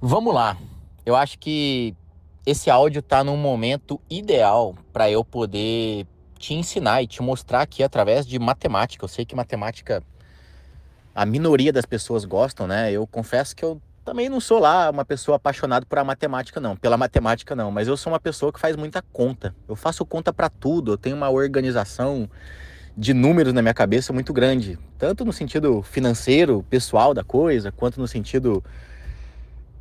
Vamos lá. Eu acho que esse áudio está num momento ideal para eu poder te ensinar e te mostrar aqui através de matemática. Eu sei que matemática a minoria das pessoas gostam, né? Eu confesso que eu também não sou lá uma pessoa apaixonada por a matemática não, pela matemática não, mas eu sou uma pessoa que faz muita conta. Eu faço conta para tudo, eu tenho uma organização de números na minha cabeça muito grande, tanto no sentido financeiro, pessoal da coisa, quanto no sentido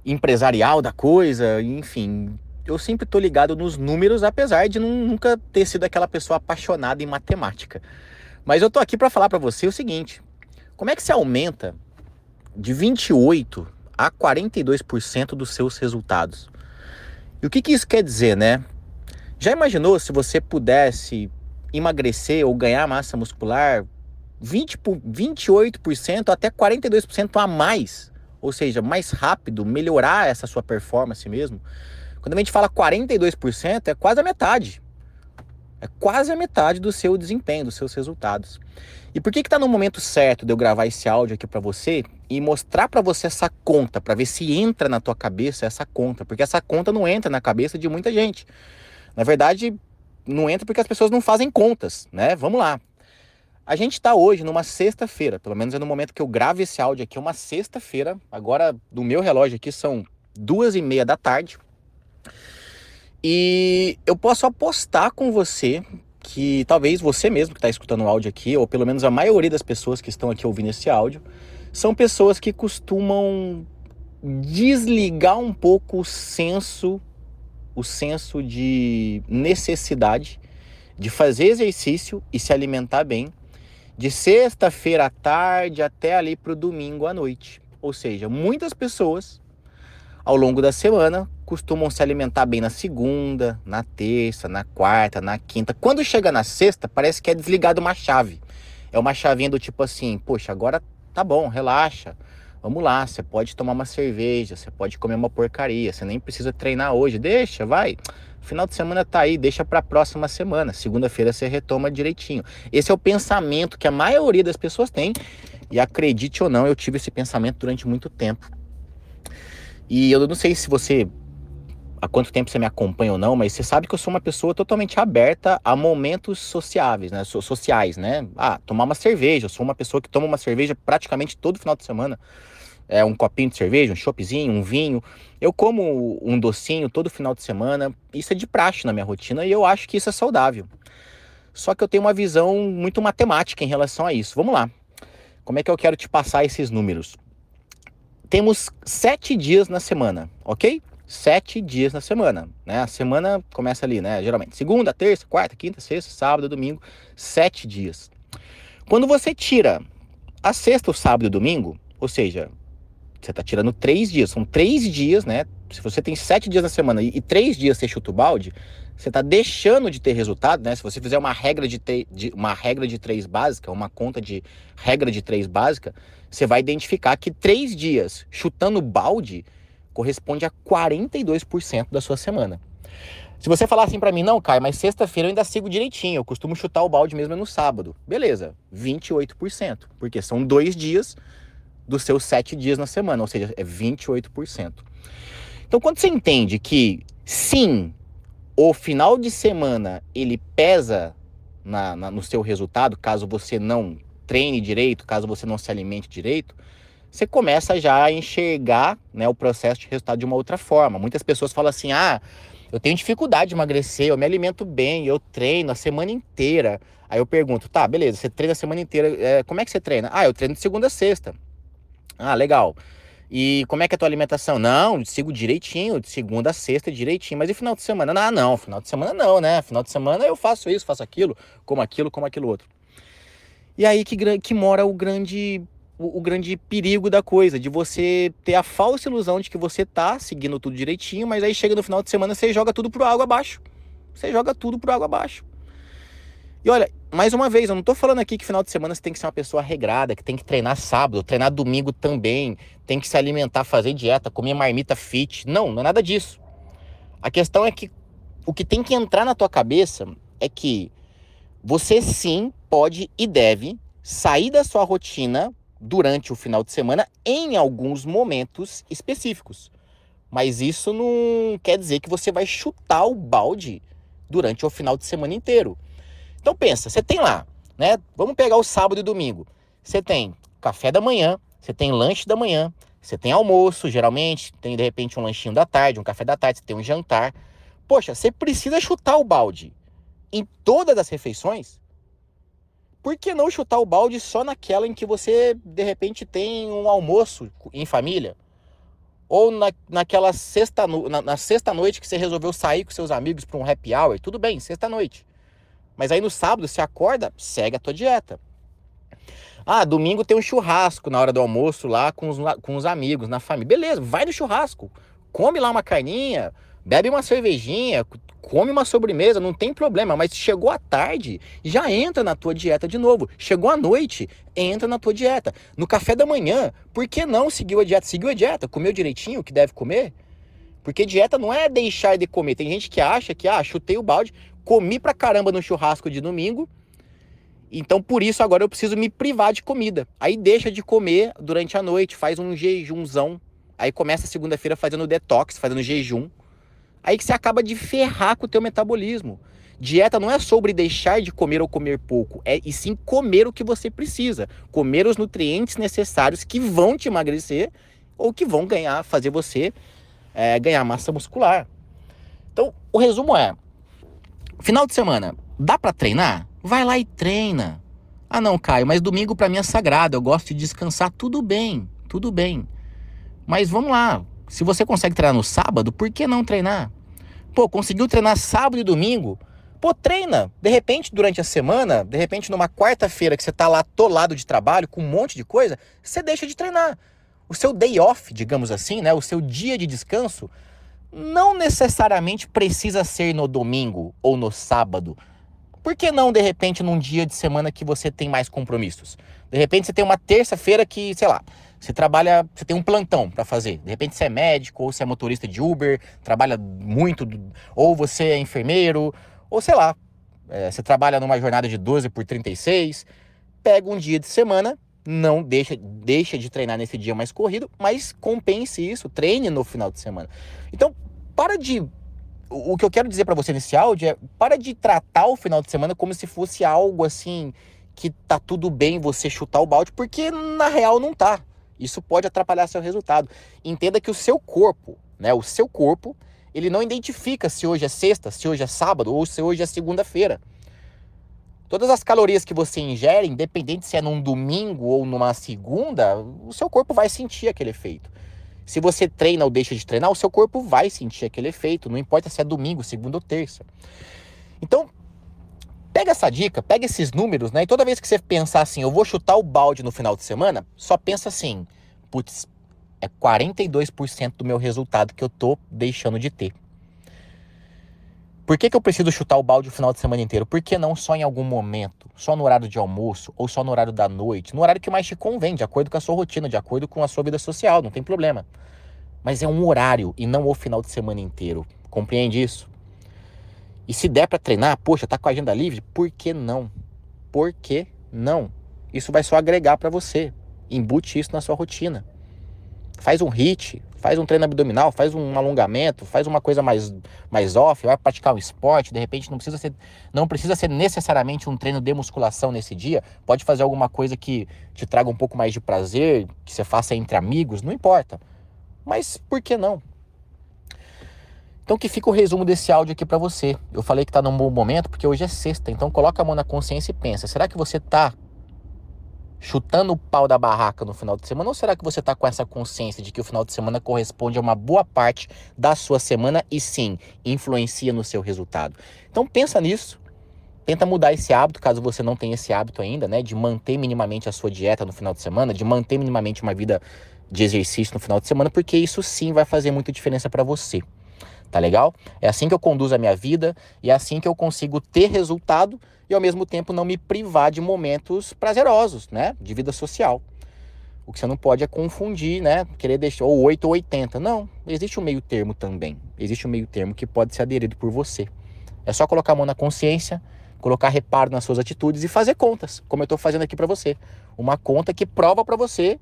empresarial da coisa, enfim. Eu sempre tô ligado nos números, apesar de nunca ter sido aquela pessoa apaixonada em matemática. Mas eu tô aqui para falar para você o seguinte: como é que se aumenta de 28 a 42% dos seus resultados? E o que, que isso quer dizer, né? Já imaginou se você pudesse emagrecer ou ganhar massa muscular 20, 28% até 42% a mais ou seja, mais rápido, melhorar essa sua performance mesmo. Quando a gente fala 42%, é quase a metade. É quase a metade do seu desempenho, dos seus resultados. E por que que tá no momento certo de eu gravar esse áudio aqui para você e mostrar para você essa conta, para ver se entra na tua cabeça essa conta, porque essa conta não entra na cabeça de muita gente. Na verdade, não entra porque as pessoas não fazem contas, né? Vamos lá. A gente está hoje numa sexta-feira, pelo menos é no momento que eu gravo esse áudio aqui, é uma sexta-feira. Agora, do meu relógio aqui, são duas e meia da tarde. E eu posso apostar com você que talvez você mesmo que está escutando o áudio aqui, ou pelo menos a maioria das pessoas que estão aqui ouvindo esse áudio, são pessoas que costumam desligar um pouco o senso, o senso de necessidade de fazer exercício e se alimentar bem de sexta-feira à tarde até ali para o domingo à noite. Ou seja, muitas pessoas ao longo da semana costumam se alimentar bem na segunda, na terça, na quarta, na quinta. Quando chega na sexta, parece que é desligado uma chave. É uma chavinha do tipo assim: poxa, agora tá bom, relaxa. Vamos lá, você pode tomar uma cerveja, você pode comer uma porcaria, você nem precisa treinar hoje, deixa, vai. Final de semana tá aí, deixa para a próxima semana. Segunda-feira você retoma direitinho. Esse é o pensamento que a maioria das pessoas tem. E acredite ou não, eu tive esse pensamento durante muito tempo. E eu não sei se você há quanto tempo você me acompanha ou não, mas você sabe que eu sou uma pessoa totalmente aberta a momentos sociáveis, né? sociais, né? Ah, tomar uma cerveja. Eu sou uma pessoa que toma uma cerveja praticamente todo final de semana é, um copinho de cerveja, um choppzinho, um vinho. Eu como um docinho todo final de semana. Isso é de praxe na minha rotina e eu acho que isso é saudável. Só que eu tenho uma visão muito matemática em relação a isso. Vamos lá. Como é que eu quero te passar esses números? Temos sete dias na semana, ok? Sete dias na semana, né? A semana começa ali, né? Geralmente segunda, terça, quarta, quinta, sexta, sábado, domingo, sete dias. Quando você tira a sexta, o sábado e domingo, ou seja, você está tirando três dias. São três dias, né? Se você tem sete dias na semana e, e três dias você chuta o balde, você está deixando de ter resultado, né? Se você fizer uma regra de, de, uma regra de três básica, uma conta de regra de três básica, você vai identificar que três dias chutando balde corresponde a 42% da sua semana. Se você falar assim para mim, não, Caio, mas sexta-feira eu ainda sigo direitinho, eu costumo chutar o balde mesmo no sábado. Beleza, 28%, porque são dois dias dos seus sete dias na semana, ou seja, é 28%. Então, quando você entende que sim, o final de semana ele pesa na, na, no seu resultado, caso você não treine direito, caso você não se alimente direito, você começa já a enxergar né, o processo de resultado de uma outra forma. Muitas pessoas falam assim: ah, eu tenho dificuldade de emagrecer, eu me alimento bem, eu treino a semana inteira. Aí eu pergunto: tá, beleza, você treina a semana inteira, é, como é que você treina? Ah, eu treino de segunda a sexta. Ah, legal. E como é que é a tua alimentação? Não, sigo direitinho, de segunda a sexta direitinho. Mas e final de semana? Ah, não, final de semana não, né? Final de semana eu faço isso, faço aquilo, como aquilo, como aquilo outro. E aí que, que mora o grande, o, o grande perigo da coisa, de você ter a falsa ilusão de que você tá seguindo tudo direitinho, mas aí chega no final de semana você joga tudo pro água abaixo. Você joga tudo pro água abaixo. E olha, mais uma vez, eu não tô falando aqui que final de semana você tem que ser uma pessoa regrada, que tem que treinar sábado, treinar domingo também, tem que se alimentar, fazer dieta, comer marmita fit. Não, não é nada disso. A questão é que o que tem que entrar na tua cabeça é que você sim pode e deve sair da sua rotina durante o final de semana em alguns momentos específicos. Mas isso não quer dizer que você vai chutar o balde durante o final de semana inteiro. Então pensa, você tem lá, né? Vamos pegar o sábado e domingo. Você tem café da manhã, você tem lanche da manhã, você tem almoço, geralmente, tem de repente um lanchinho da tarde, um café da tarde, você tem um jantar. Poxa, você precisa chutar o balde em todas as refeições? Por que não chutar o balde só naquela em que você de repente tem um almoço em família? Ou na, naquela sexta, na, na sexta noite que você resolveu sair com seus amigos para um happy hour? Tudo bem, sexta noite. Mas aí no sábado você acorda, segue a tua dieta. Ah, domingo tem um churrasco na hora do almoço lá com os, com os amigos, na família. Beleza, vai no churrasco. Come lá uma carninha, bebe uma cervejinha, come uma sobremesa, não tem problema. Mas chegou à tarde, já entra na tua dieta de novo. Chegou à noite, entra na tua dieta. No café da manhã, por que não seguiu a dieta? Seguiu a dieta, comeu direitinho o que deve comer? Porque dieta não é deixar de comer. Tem gente que acha que, ah, chutei o balde, comi pra caramba no churrasco de domingo, então, por isso, agora eu preciso me privar de comida. Aí deixa de comer durante a noite, faz um jejumzão. Aí começa a segunda-feira fazendo detox, fazendo jejum. Aí que você acaba de ferrar com o teu metabolismo. Dieta não é sobre deixar de comer ou comer pouco, é e sim comer o que você precisa, comer os nutrientes necessários que vão te emagrecer ou que vão ganhar, fazer você é, ganhar massa muscular. Então, o resumo é: final de semana, dá para treinar? Vai lá e treina. Ah, não, Caio, mas domingo para mim é sagrado, eu gosto de descansar. Tudo bem, tudo bem. Mas vamos lá. Se você consegue treinar no sábado, por que não treinar? Pô, conseguiu treinar sábado e domingo? Pô, treina. De repente, durante a semana, de repente, numa quarta-feira que você tá lá atolado de trabalho, com um monte de coisa, você deixa de treinar. O seu day off, digamos assim, né? O seu dia de descanso, não necessariamente precisa ser no domingo ou no sábado. Por que não, de repente, num dia de semana que você tem mais compromissos? De repente, você tem uma terça-feira que, sei lá, você trabalha, você tem um plantão para fazer. De repente, você é médico, ou você é motorista de Uber, trabalha muito, ou você é enfermeiro, ou sei lá, é, você trabalha numa jornada de 12 por 36. Pega um dia de semana, não deixa, deixa de treinar nesse dia mais corrido, mas compense isso, treine no final de semana. Então, para de o que eu quero dizer para você nesse áudio é para de tratar o final de semana como se fosse algo assim que tá tudo bem você chutar o balde, porque na real não tá. Isso pode atrapalhar seu resultado. Entenda que o seu corpo, né, o seu corpo, ele não identifica se hoje é sexta, se hoje é sábado ou se hoje é segunda-feira. Todas as calorias que você ingere, independente se é num domingo ou numa segunda, o seu corpo vai sentir aquele efeito. Se você treina ou deixa de treinar, o seu corpo vai sentir aquele efeito, não importa se é domingo, segunda ou terça. Então, pega essa dica, pega esses números, né? E toda vez que você pensar assim, eu vou chutar o balde no final de semana, só pensa assim, putz, é 42% do meu resultado que eu tô deixando de ter. Por que, que eu preciso chutar o balde o final de semana inteiro? Por que não só em algum momento? Só no horário de almoço ou só no horário da noite? No horário que mais te convém, de acordo com a sua rotina, de acordo com a sua vida social, não tem problema. Mas é um horário e não o final de semana inteiro. Compreende isso? E se der para treinar, poxa, tá com a agenda livre? Por que não? Por que não? Isso vai só agregar para você. Embute isso na sua rotina. Faz um hit, faz um treino abdominal, faz um alongamento, faz uma coisa mais, mais off, vai praticar um esporte, de repente não precisa ser, não precisa ser necessariamente um treino de musculação nesse dia, pode fazer alguma coisa que te traga um pouco mais de prazer, que você faça entre amigos, não importa. Mas por que não? Então que fica o resumo desse áudio aqui para você. Eu falei que tá num bom momento porque hoje é sexta, então coloca a mão na consciência e pensa, será que você tá chutando o pau da barraca no final de semana? Ou será que você está com essa consciência de que o final de semana corresponde a uma boa parte da sua semana e sim, influencia no seu resultado? Então pensa nisso. Tenta mudar esse hábito, caso você não tenha esse hábito ainda, né? De manter minimamente a sua dieta no final de semana, de manter minimamente uma vida de exercício no final de semana, porque isso sim vai fazer muita diferença para você. Tá legal? É assim que eu conduzo a minha vida e é assim que eu consigo ter resultado e ao mesmo tempo não me privar de momentos prazerosos, né? De vida social. O que você não pode é confundir, né? Querer deixar ou 8 ou 80. Não, existe um meio termo também. Existe um meio termo que pode ser aderido por você. É só colocar a mão na consciência, colocar reparo nas suas atitudes e fazer contas, como eu estou fazendo aqui para você. Uma conta que prova para você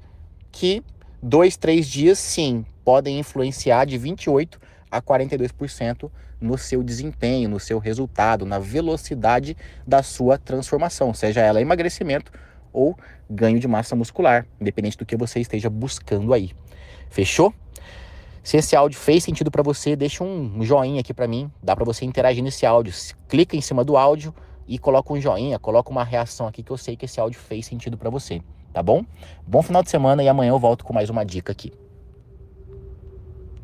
que dois, três dias, sim, podem influenciar de 28 a 42% no seu desempenho, no seu resultado, na velocidade da sua transformação, seja ela emagrecimento ou ganho de massa muscular, independente do que você esteja buscando aí. Fechou? Se esse áudio fez sentido para você, deixa um joinha aqui para mim, dá para você interagir nesse áudio. Clica em cima do áudio e coloca um joinha, coloca uma reação aqui que eu sei que esse áudio fez sentido para você, tá bom? Bom final de semana e amanhã eu volto com mais uma dica aqui.